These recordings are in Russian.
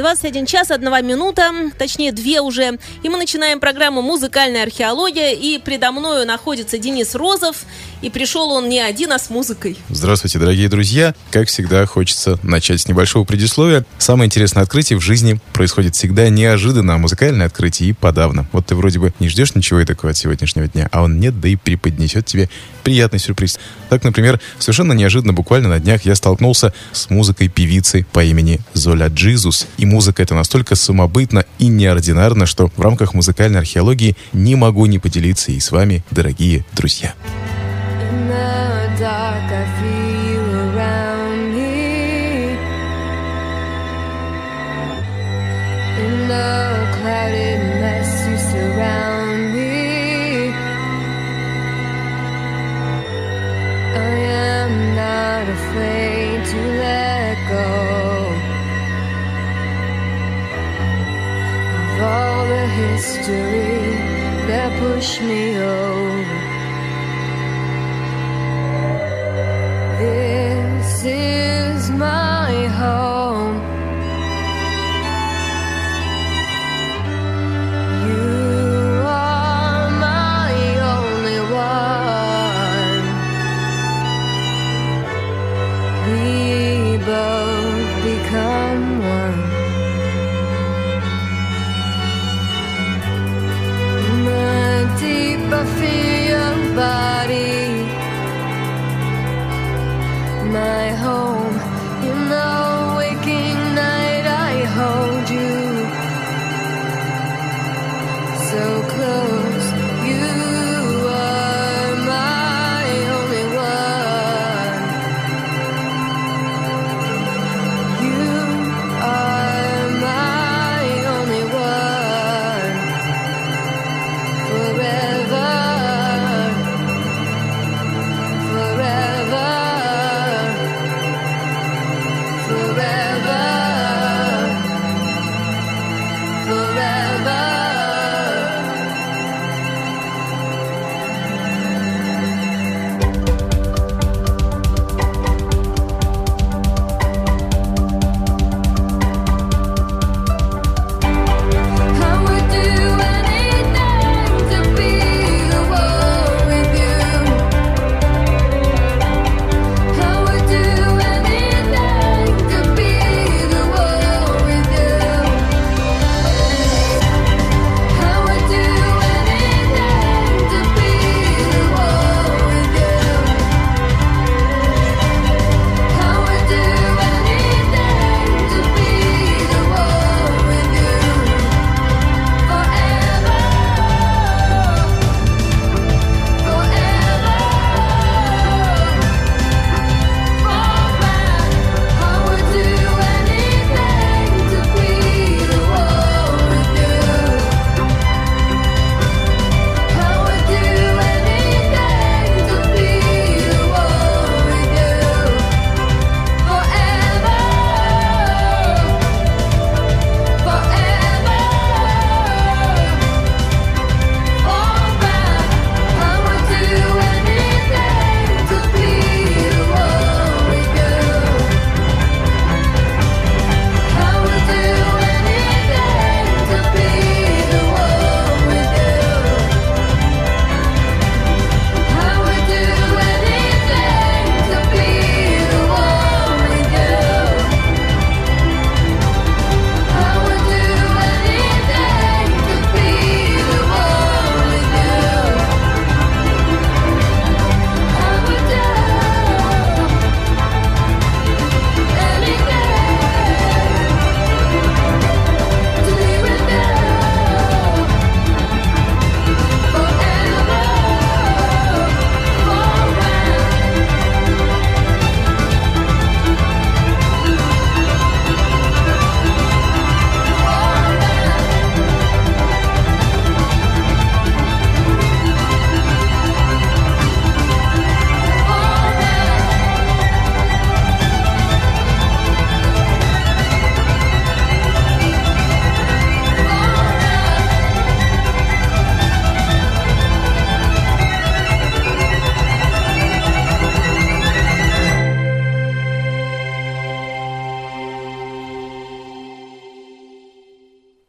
Fontanka FM. 21 час, 1 минута, точнее две уже. И мы начинаем программу «Музыкальная археология». И предо мною находится Денис Розов. И пришел он не один, а с музыкой. Здравствуйте, дорогие друзья. Как всегда, хочется начать с небольшого предисловия. Самое интересное открытие в жизни происходит всегда неожиданно, а музыкальное открытие и подавно. Вот ты вроде бы не ждешь ничего такого от сегодняшнего дня, а он нет, да и преподнесет тебе приятный сюрприз. Так, например, совершенно неожиданно, буквально на днях я столкнулся с музыкой певицы по имени Золя Джизус. И музыка эта настолько самобытна и неординарна, что в рамках музыкальной археологии не могу не поделиться и с вами, дорогие друзья. Afraid to let go history that pushed me over. This is my home. You are my only one. We both become one. Feel your body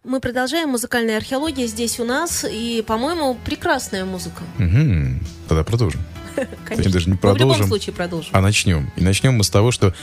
Мы продолжаем музыкальная археология здесь у нас, и, по-моему, прекрасная музыка. Мгм. Тогда продолжим. Конечно. даже не Мы в любом продолжим. случае продолжим. А начнем. И начнем мы с того, что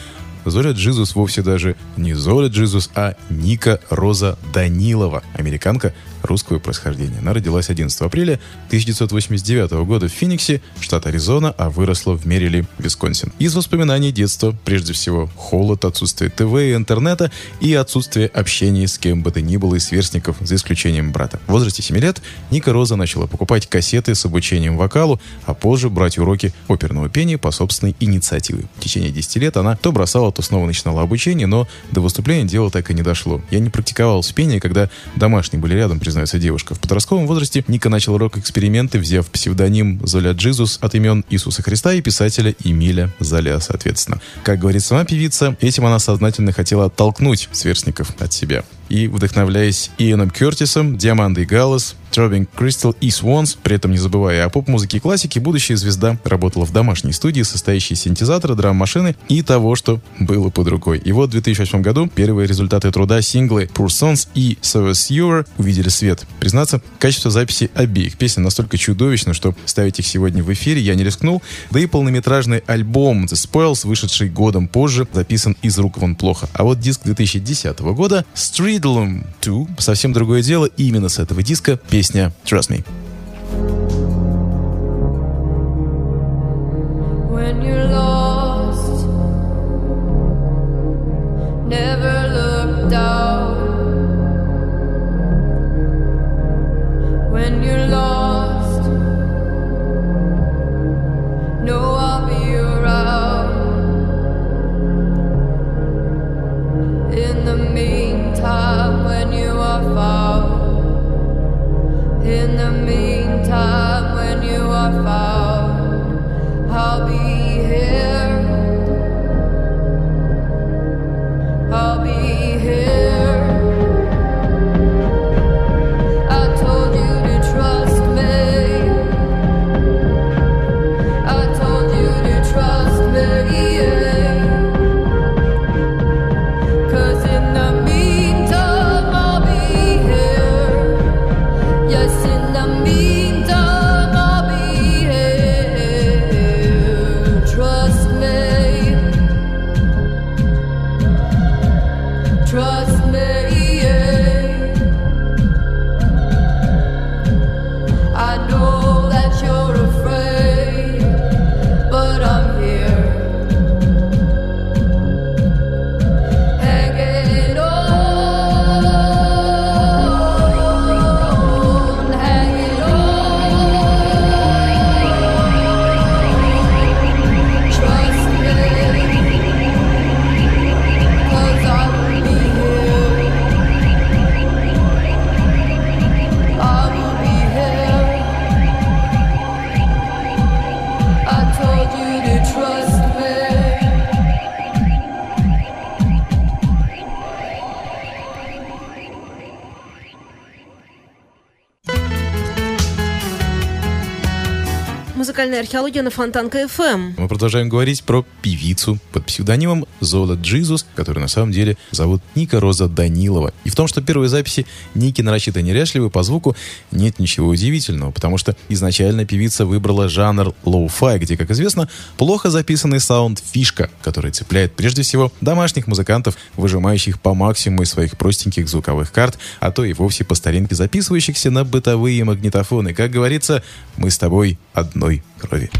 Золя Джизус вовсе даже не Золя Джизус, а Ника Роза Данилова, американка русского происхождения. Она родилась 11 апреля 1989 года в Фениксе, штат Аризона, а выросла в Мерили, Висконсин. Из воспоминаний детства, прежде всего, холод, отсутствие ТВ и интернета и отсутствие общения с кем бы то ни было из сверстников, за исключением брата. В возрасте 7 лет Ника Роза начала покупать кассеты с обучением вокалу, а позже брать уроки оперного пения по собственной инициативе. В течение 10 лет она то бросала, то снова начинала обучение, но до выступления дело так и не дошло. Я не практиковал в пении, когда домашние были рядом, признается девушка. В подростковом возрасте Ника начала рок-эксперименты, взяв псевдоним Золя Джизус от имен Иисуса Христа и писателя Эмиля Золя, соответственно. Как говорит сама певица, этим она сознательно хотела оттолкнуть сверстников от себя. И, вдохновляясь Иэном Кертисом, Диамандой Галлас, Тробинг Кристал и Свонс, при этом не забывая о поп-музыке и классике, будущая звезда работала в домашней студии, состоящей из синтезатора, драм-машины и того, что было под рукой. И вот в 2008 году первые результаты труда синглы Poor Sons и Service Your увидели свет. Признаться, качество записи обеих песен настолько чудовищно, что ставить их сегодня в эфире я не рискнул, да и полнометражный альбом The Spoils, вышедший годом позже, записан из рук вон плохо. А вот диск 2010 года Streetlum 2 совсем другое дело. И именно с этого диска песня Trust Me. when you're lost. Never look down Музыкальная археология на Фонтанка ФМ. Мы продолжаем говорить про певицу под псевдонимом Zola Jesus, которую на самом деле зовут Ника Роза Данилова. И в том, что первые записи Ники нарочито неряшливы по звуку, нет ничего удивительного, потому что изначально певица выбрала жанр lo-fi, где, как известно, плохо записанный саунд фишка, который цепляет прежде всего домашних музыкантов, выжимающих по максимуму из своих простеньких звуковых карт, а то и вовсе по старинке записывающихся на бытовые магнитофоны. Как говорится, мы с тобой одной крови.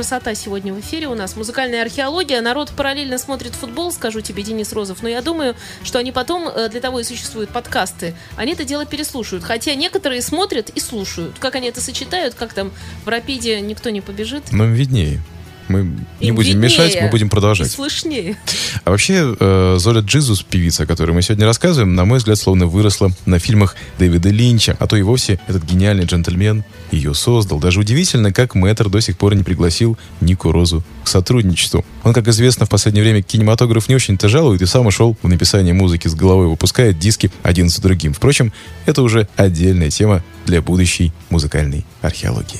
Красота сегодня в эфире у нас. Музыкальная археология. Народ параллельно смотрит футбол, скажу тебе, Денис Розов. Но я думаю, что они потом, э, для того и существуют подкасты, они это дело переслушают. Хотя некоторые смотрят и слушают. Как они это сочетают, как там в Рапиде никто не побежит. Нам виднее. Мы не Им будем виднее мешать, мы будем И продолжать. слышнее. А вообще, э, Золя Джизус, певица, о которой мы сегодня рассказываем, на мой взгляд, словно выросла на фильмах Дэвида Линча. А то и вовсе этот гениальный джентльмен ее создал. Даже удивительно, как мэтр до сих пор не пригласил Нику Розу к сотрудничеству. Он, как известно, в последнее время кинематограф не очень-то жалует и сам ушел в написание музыки с головой, выпускает диски один за другим. Впрочем, это уже отдельная тема для будущей музыкальной археологии.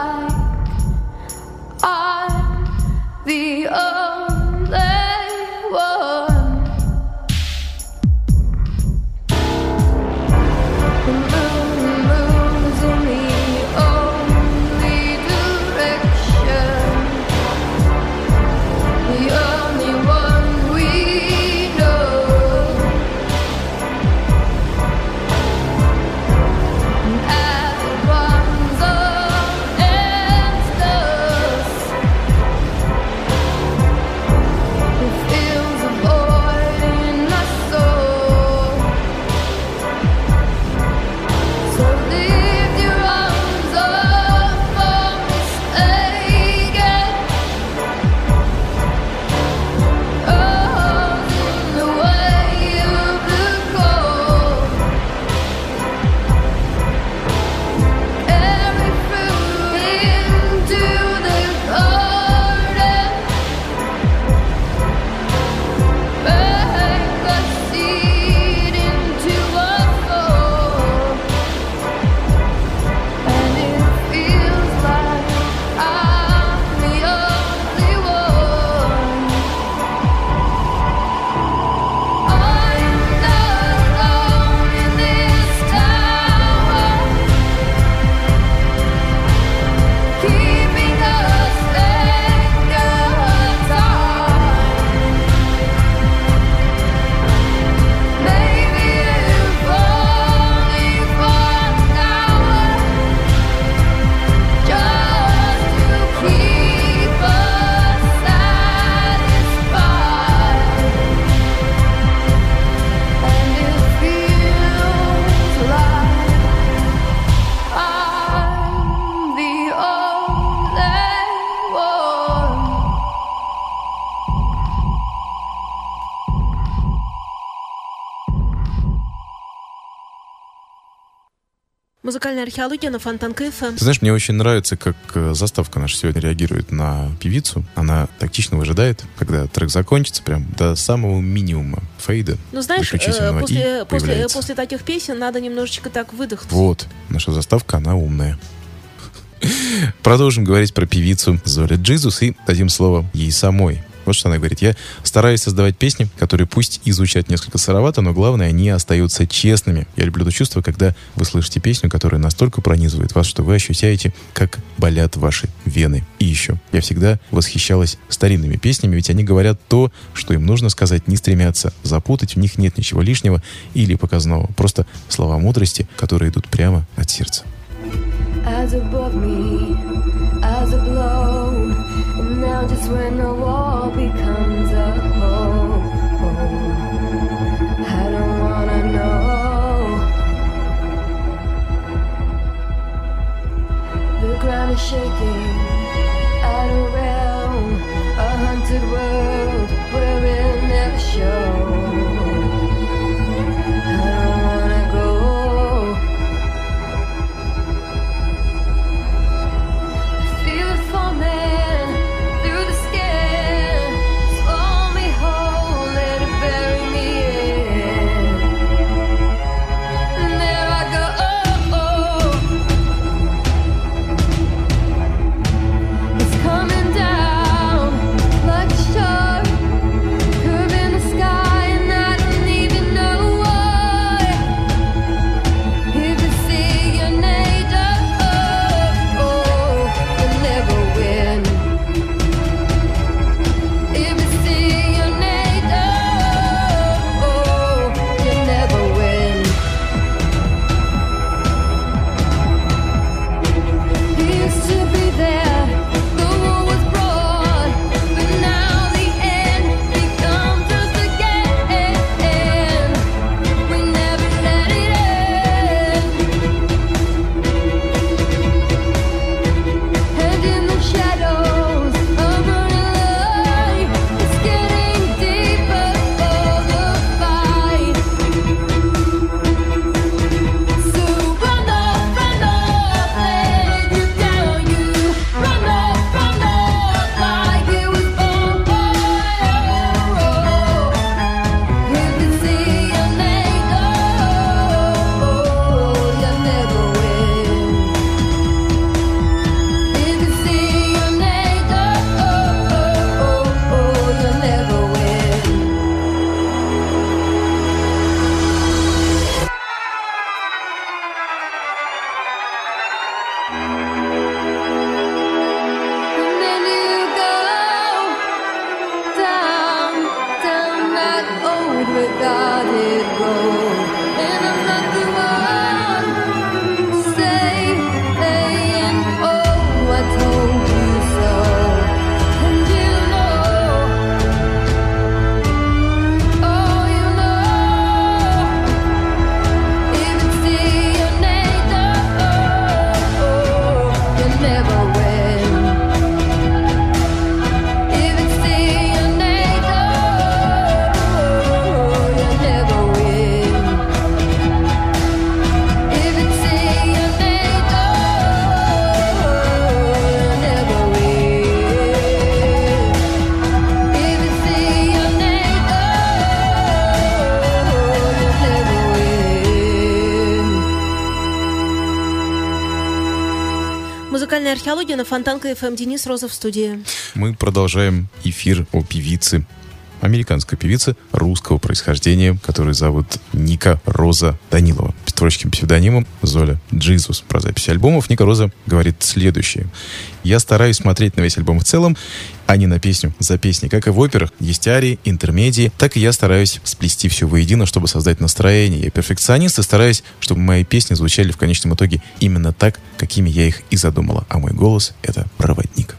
Like I'm the only Музыкальная археология на Фонтанка ФМ. Ты знаешь, мне очень нравится, как э, заставка наша сегодня реагирует на певицу. Она тактично выжидает, когда трек закончится, прям до самого минимума фейда. Ну, знаешь, э, после, после, после таких песен надо немножечко так выдохнуть. Вот, наша заставка, она умная. Продолжим говорить про певицу Zola Jesus и дадим слово ей самой. Вот что она говорит. Я стараюсь создавать песни, которые пусть и звучат несколько сыровато, но главное, они остаются честными. Я люблю то чувство, когда вы слышите песню, которая настолько пронизывает вас, что вы ощущаете, как болят ваши вены. И еще, я всегда восхищалась старинными песнями, ведь они говорят то, что им нужно сказать, не стремятся запутать, в них нет ничего лишнего или показного. Просто слова мудрости, которые идут прямо от сердца. as above me, as a blow. And just when the wall becomes a hole, I don't wanna know. The ground is shaking of realm, a haunted world regarded Музыкальная археология на Фонтанка ФМ. Денис Розов в студии. Мы продолжаем эфир о певице, американской певице русского происхождения, которую зовут Ника Роза Данилова. С творческим псевдонимом Золя Джизус. Про запись альбомов Ника Роза говорит следующее. Я стараюсь смотреть на весь альбом в целом, а не на песню за песней. Как и в операх, есть арии, интермедии, так и я стараюсь сплести все воедино, чтобы создать настроение. Я перфекционист и стараюсь, чтобы мои песни звучали в конечном итоге именно так, какими я их и задумала. А мой голос — это проводник.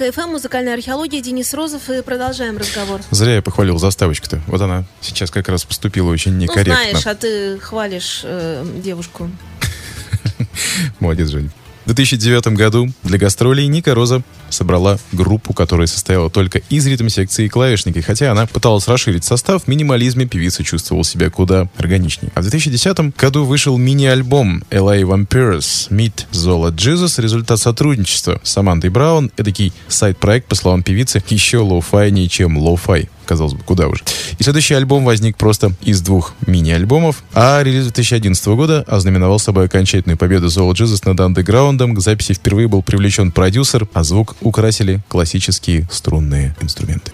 ФМ, музыкальная археология, Денис Розов, и продолжаем разговор. Зря я похвалил заставочку-то. Вот она сейчас как раз поступила очень Ну, некорректно. знаешь, а ты хвалишь э, девушку. Молодец, Женя. В 2009 году для гастролей Ника Роза собрала группу, которая состояла только из ритм-секции и клавишники. Хотя она пыталась расширить состав, в минимализме певица чувствовала себя куда органичнее. А в 2010 году вышел мини-альбом LA Vampires Meet Zola Jesus. Результат сотрудничества с Амандой Браун. Эдакий side-проект, по словам певицы, еще lo-fi нее, чем lo-fi. Казалось бы, куда уже. И следующий альбом возник просто из двух мини-альбомов, а релиз 2011 года ознаменовал собой окончательную победу Zola Jesus над андеграундом. К записи впервые был привлечен продюсер, а звук украсили классические струнные инструменты.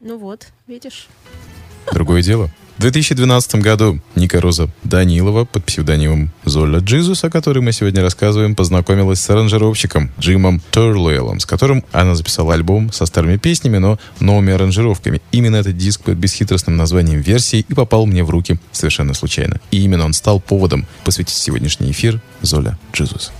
Ну вот, видишь. Другое дело. В 2012 году Ника Роза Данилова под псевдонимом Золя Джизус, о которой мы сегодня рассказываем, познакомилась с аранжировщиком Джимом Терлуэлом, с которым она записала альбом со старыми песнями, но новыми аранжировками. Именно этот диск под бесхитростным названием версии и попал мне в руки совершенно случайно. И именно он стал поводом посвятить сегодняшний эфир Золя Джизус.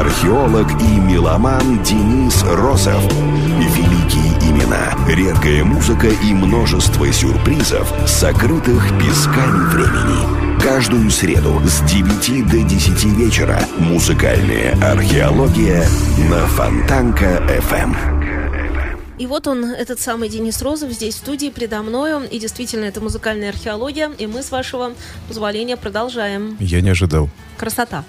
Археолог и меломан Денис Розов. Великие имена, редкая музыка и множество сюрпризов, сокрытых песками времени. Каждую среду с 9 до 10 вечера музыкальная археология на Фонтанка FM. И вот он, этот самый Денис Розов, здесь в студии предо мною. И действительно, это музыкальная археология. И мы, с вашего позволения, продолжаем. Я не ожидал. Красота.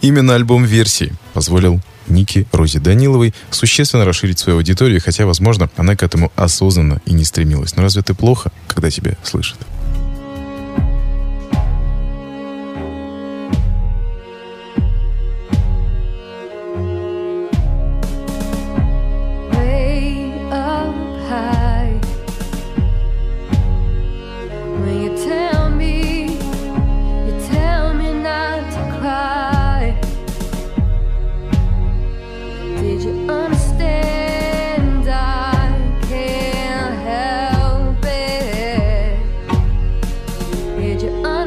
Именно альбом версии позволил Нике Розе Даниловой существенно расширить свою аудиторию, хотя, возможно, она к этому осознанно и не стремилась. Но разве это плохо, когда тебя слышат? 就爱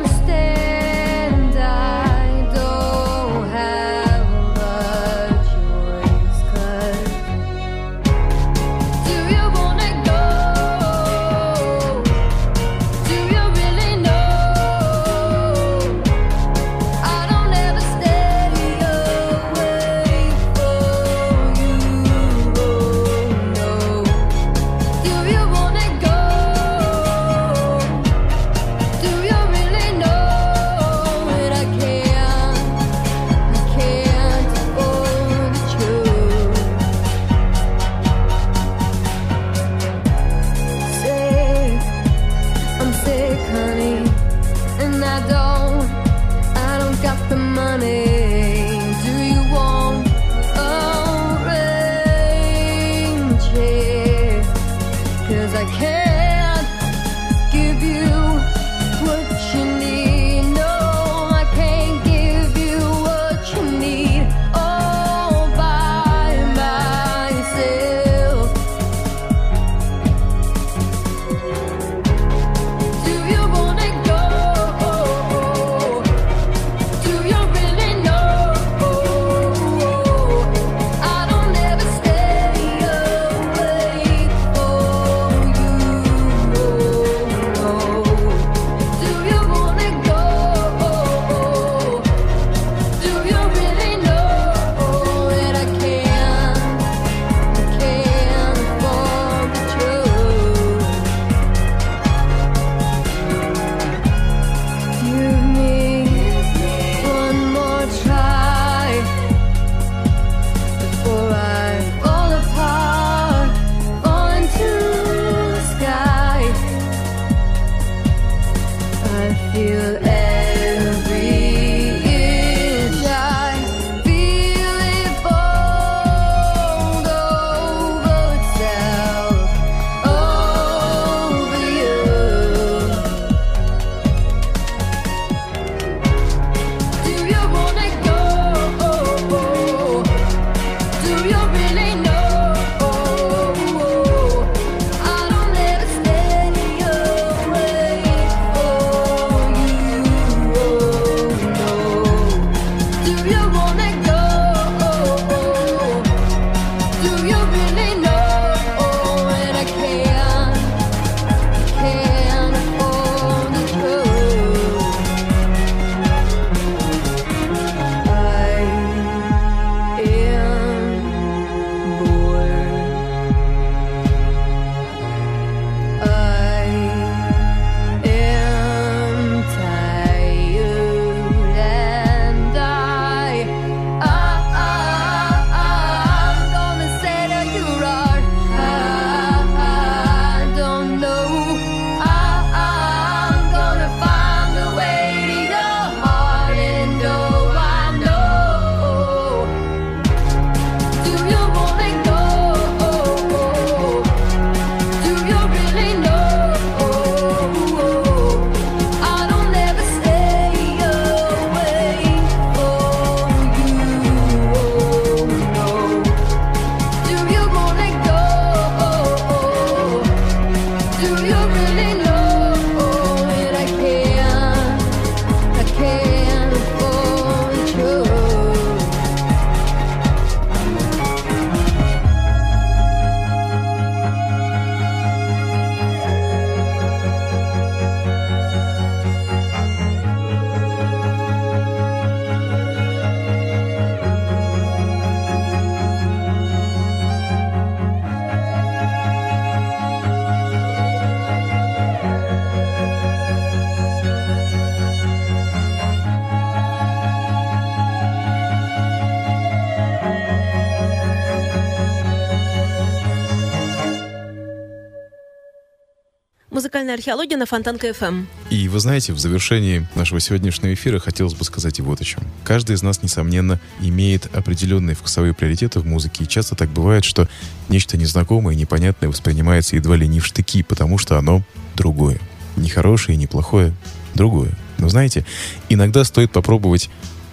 «Современная археология» на Фонтанка КФМ. И вы знаете, в завершении нашего сегодняшнего эфира хотелось бы сказать и вот о чем. Каждый из нас, несомненно, имеет определенные вкусовые приоритеты в музыке, и часто так бывает, что нечто незнакомое и непонятное воспринимается едва ли не в штыки, потому что оно другое. Не хорошее не плохое, другое. Но знаете, иногда стоит попробовать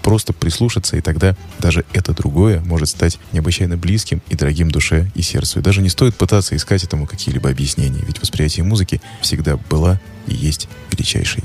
просто прислушаться, и тогда даже это другое может стать необычайно близким и дорогим душе и сердцу. И даже не стоит пытаться искать этому какие-либо объяснения, ведь восприятие музыки всегда была и есть величайшей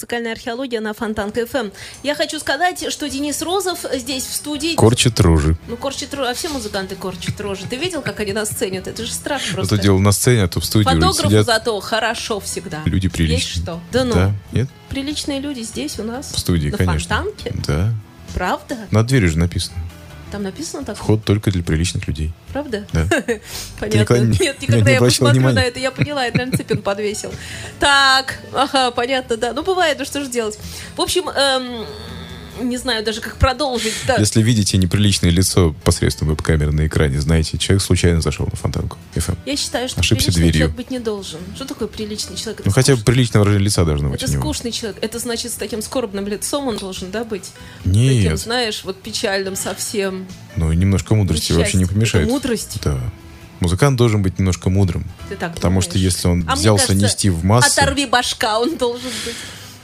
Музыкальная археология на Фонтанка ФМ. Я хочу сказать, что Денис Розов здесь в студии. Корчит рожи. Ну, корчит рожи. А все музыканты корчат рожи. Ты видел, как они нас ценят? Это же страх просто. Это дело на сцене, а то в студии Фотографу сидят зато хорошо всегда. люди Есть приличные. что? Да ну. Да? Нет? Приличные люди здесь у нас. В студии, на конечно. Фонтанке? Да. Правда? На двери же написано. Там написано так? Вход только для приличных людей. Правда? Да. Понятно. никогда не- Нет, не никогда я обращал посмотрю внимания. на это, я поняла, это, наверное, Цыпин подвесил. Так, ага, понятно, да. Ну, бывает, ну что же делать. В общем, эм, не знаю даже, как продолжить. Да. Если видите неприличное лицо посредством веб-камеры на экране, знаете, человек случайно зашел на фонтанку. FM. Я считаю, что Ошибся приличный дверью. человек быть не должен. Что такое приличный человек? Это Ну, хотя бы скучный- приличное выражение лица должно быть Это скучный человек. Это значит, с таким скорбным лицом он должен, да, быть? Таким, Нет, знаешь, вот печальным совсем. ну, немножко мудрости вообще не Несчастье. помешает. Это мудрость? Да. Музыкант должен быть немножко мудрым. Ты так Потому думаешь? что если он А взялся кажется, нести в массы... Оторви башка, он должен быть.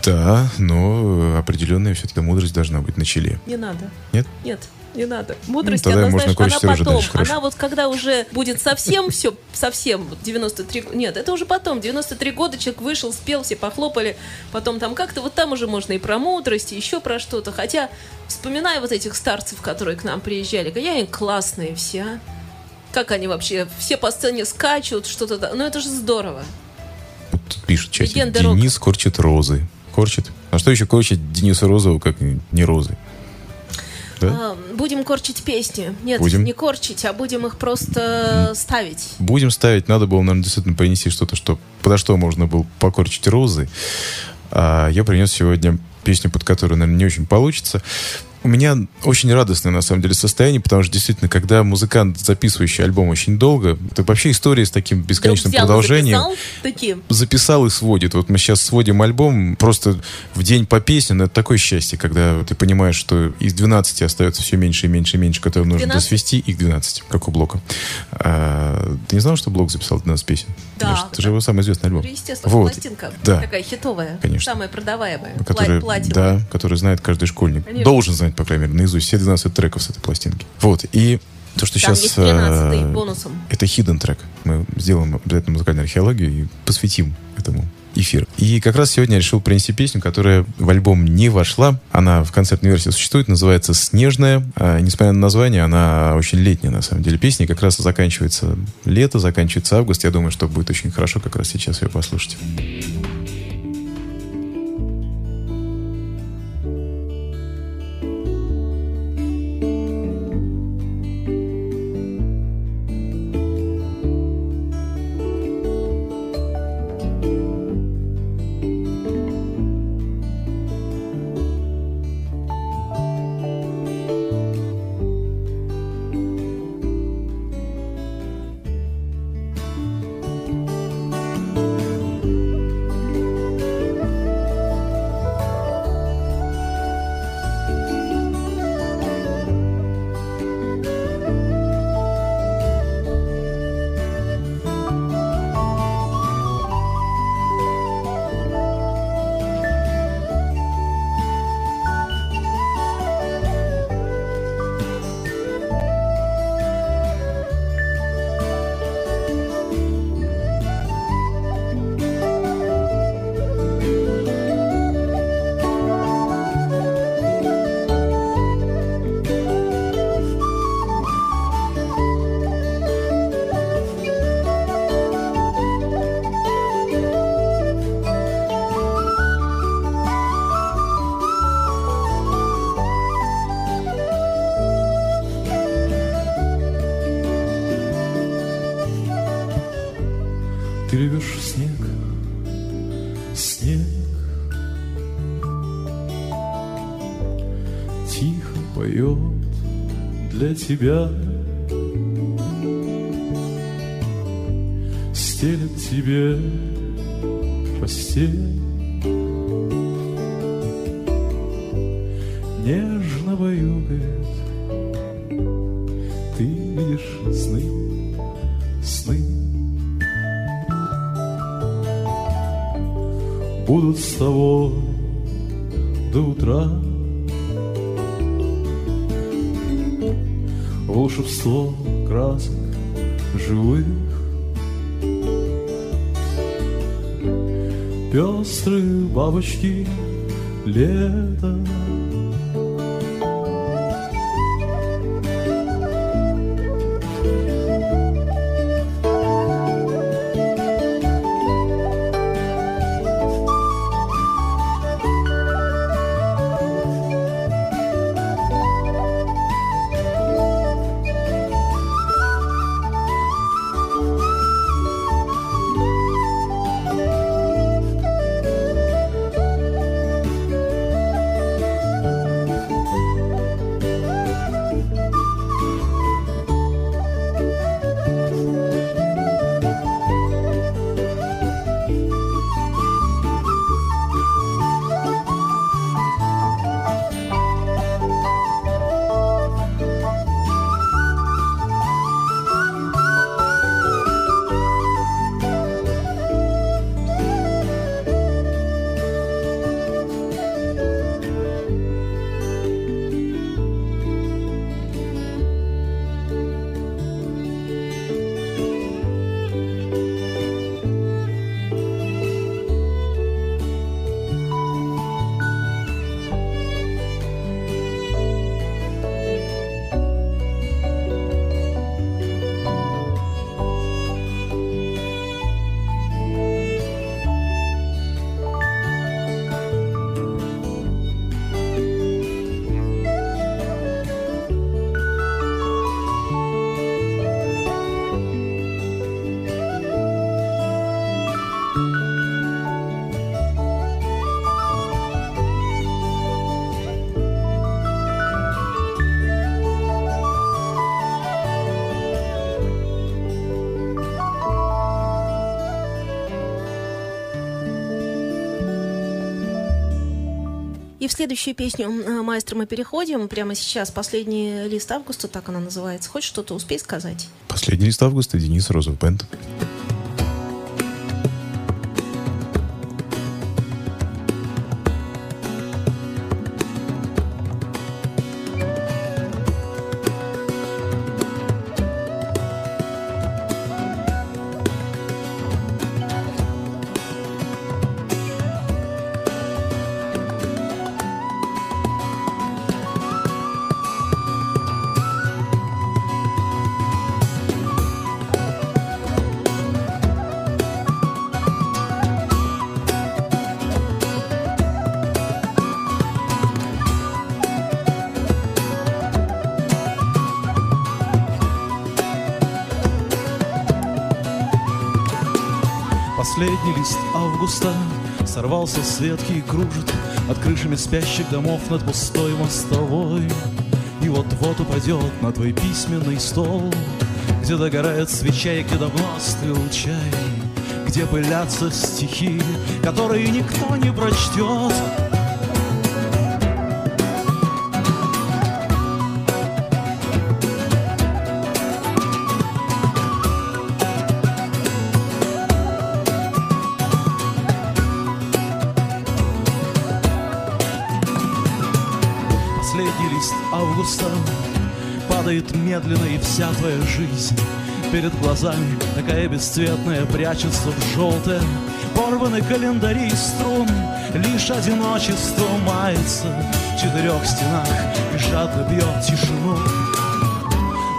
Да, но определенная все-таки мудрость должна быть на челе. Не надо. Нет? Нет, не надо. Мудрость, Ну, она, можно знаешь, она потом. дальше, хорошо. Она вот когда уже будет совсем все, совсем, вот 93... г- Нет, это уже потом. 93 года человек вышел, спел, все похлопали. Потом там как-то, вот там уже можно и про мудрость, и еще про что-то. Хотя, вспоминая вот этих старцев, которые к нам приезжали, какие они классные все, а. Как они вообще, все по сцене скачут, что-то... Ну, это же здорово. Вот тут пишет чатик. Денис корчит розы. Корчит? А что еще корчит Денису Розову, как не розы? Да? А, будем корчить песни. Нет, Будем. не корчить, а будем их просто ставить. Будем ставить, надо было, наверное, действительно принести что-то, что, подо что можно было покорчить розы. А я принес сегодня песню, под которую, наверное, не очень получится. У меня очень радостное, на самом деле, состояние, потому что, действительно, когда музыкант, записывающий альбом очень долго, это вообще история с таким бесконечным взял и продолжением. записал такие. записал и сводит. Вот мы сейчас сводим альбом просто в день по песне, но это такое счастье, когда ты понимаешь, что из 12 остается все меньше и меньше и меньше, которые нужно 12? досвести, их 12, как у Блока. А, ты не знал, что Блок записал 12 песен? Да, Конечно, это же его самый известный альбом. Ну, естественно, Вот. пластинка. Да. Такая хитовая. Конечно. Самая продаваемая. Который, Плат- платиновая. да, который знает каждый школьник. Конечно. Должен знать, по крайней мере, наизусть все 12 треков с этой пластинки. Вот. И то, что Там сейчас... есть 13 э, бонусом. Это hidden трек. Мы сделаем обязательно музыкальную археологию и посвятим этому эфир. И как раз сегодня я решил принести песню, которая в альбом не вошла. Она в концертной версии существует, называется «Снежная». А, несмотря на название, она очень летняя, на самом деле. Песня как раз заканчивается лето, заканчивается август. Я думаю, что будет очень хорошо как раз сейчас ее послушать. Тебя. Стелет тебе постель Пестрые бабочки следующую песню э, «Маэстро» мы переходим. Прямо сейчас последний лист августа, так она называется. Хочешь что-то успей сказать? Последний лист августа, Денис Розов Бенд. Последний лист августа. Сорвался с ветки и кружит Над крышами спящих домов Над пустой мостовой. И вот-вот упадет на твой письменный стол Где догорает свеча и где давно остыл чай Где пылятся стихи, которые никто не прочтет августа Падает медленно и вся твоя жизнь. Перед глазами такая бесцветная Прячется в желтое Порваны календари из струн. Лишь одиночество мается В четырех стенах И жадно бьет тишину.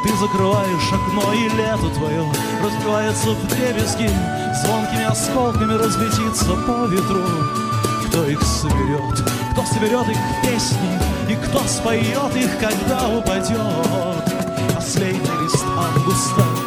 Ты закрываешь окно и лето твое Разбивается в дребезги. Звонкими осколками разлетится по ветру. Кто их соберет, кто соберет их песни И кто споет их, когда упадет Последний лист августа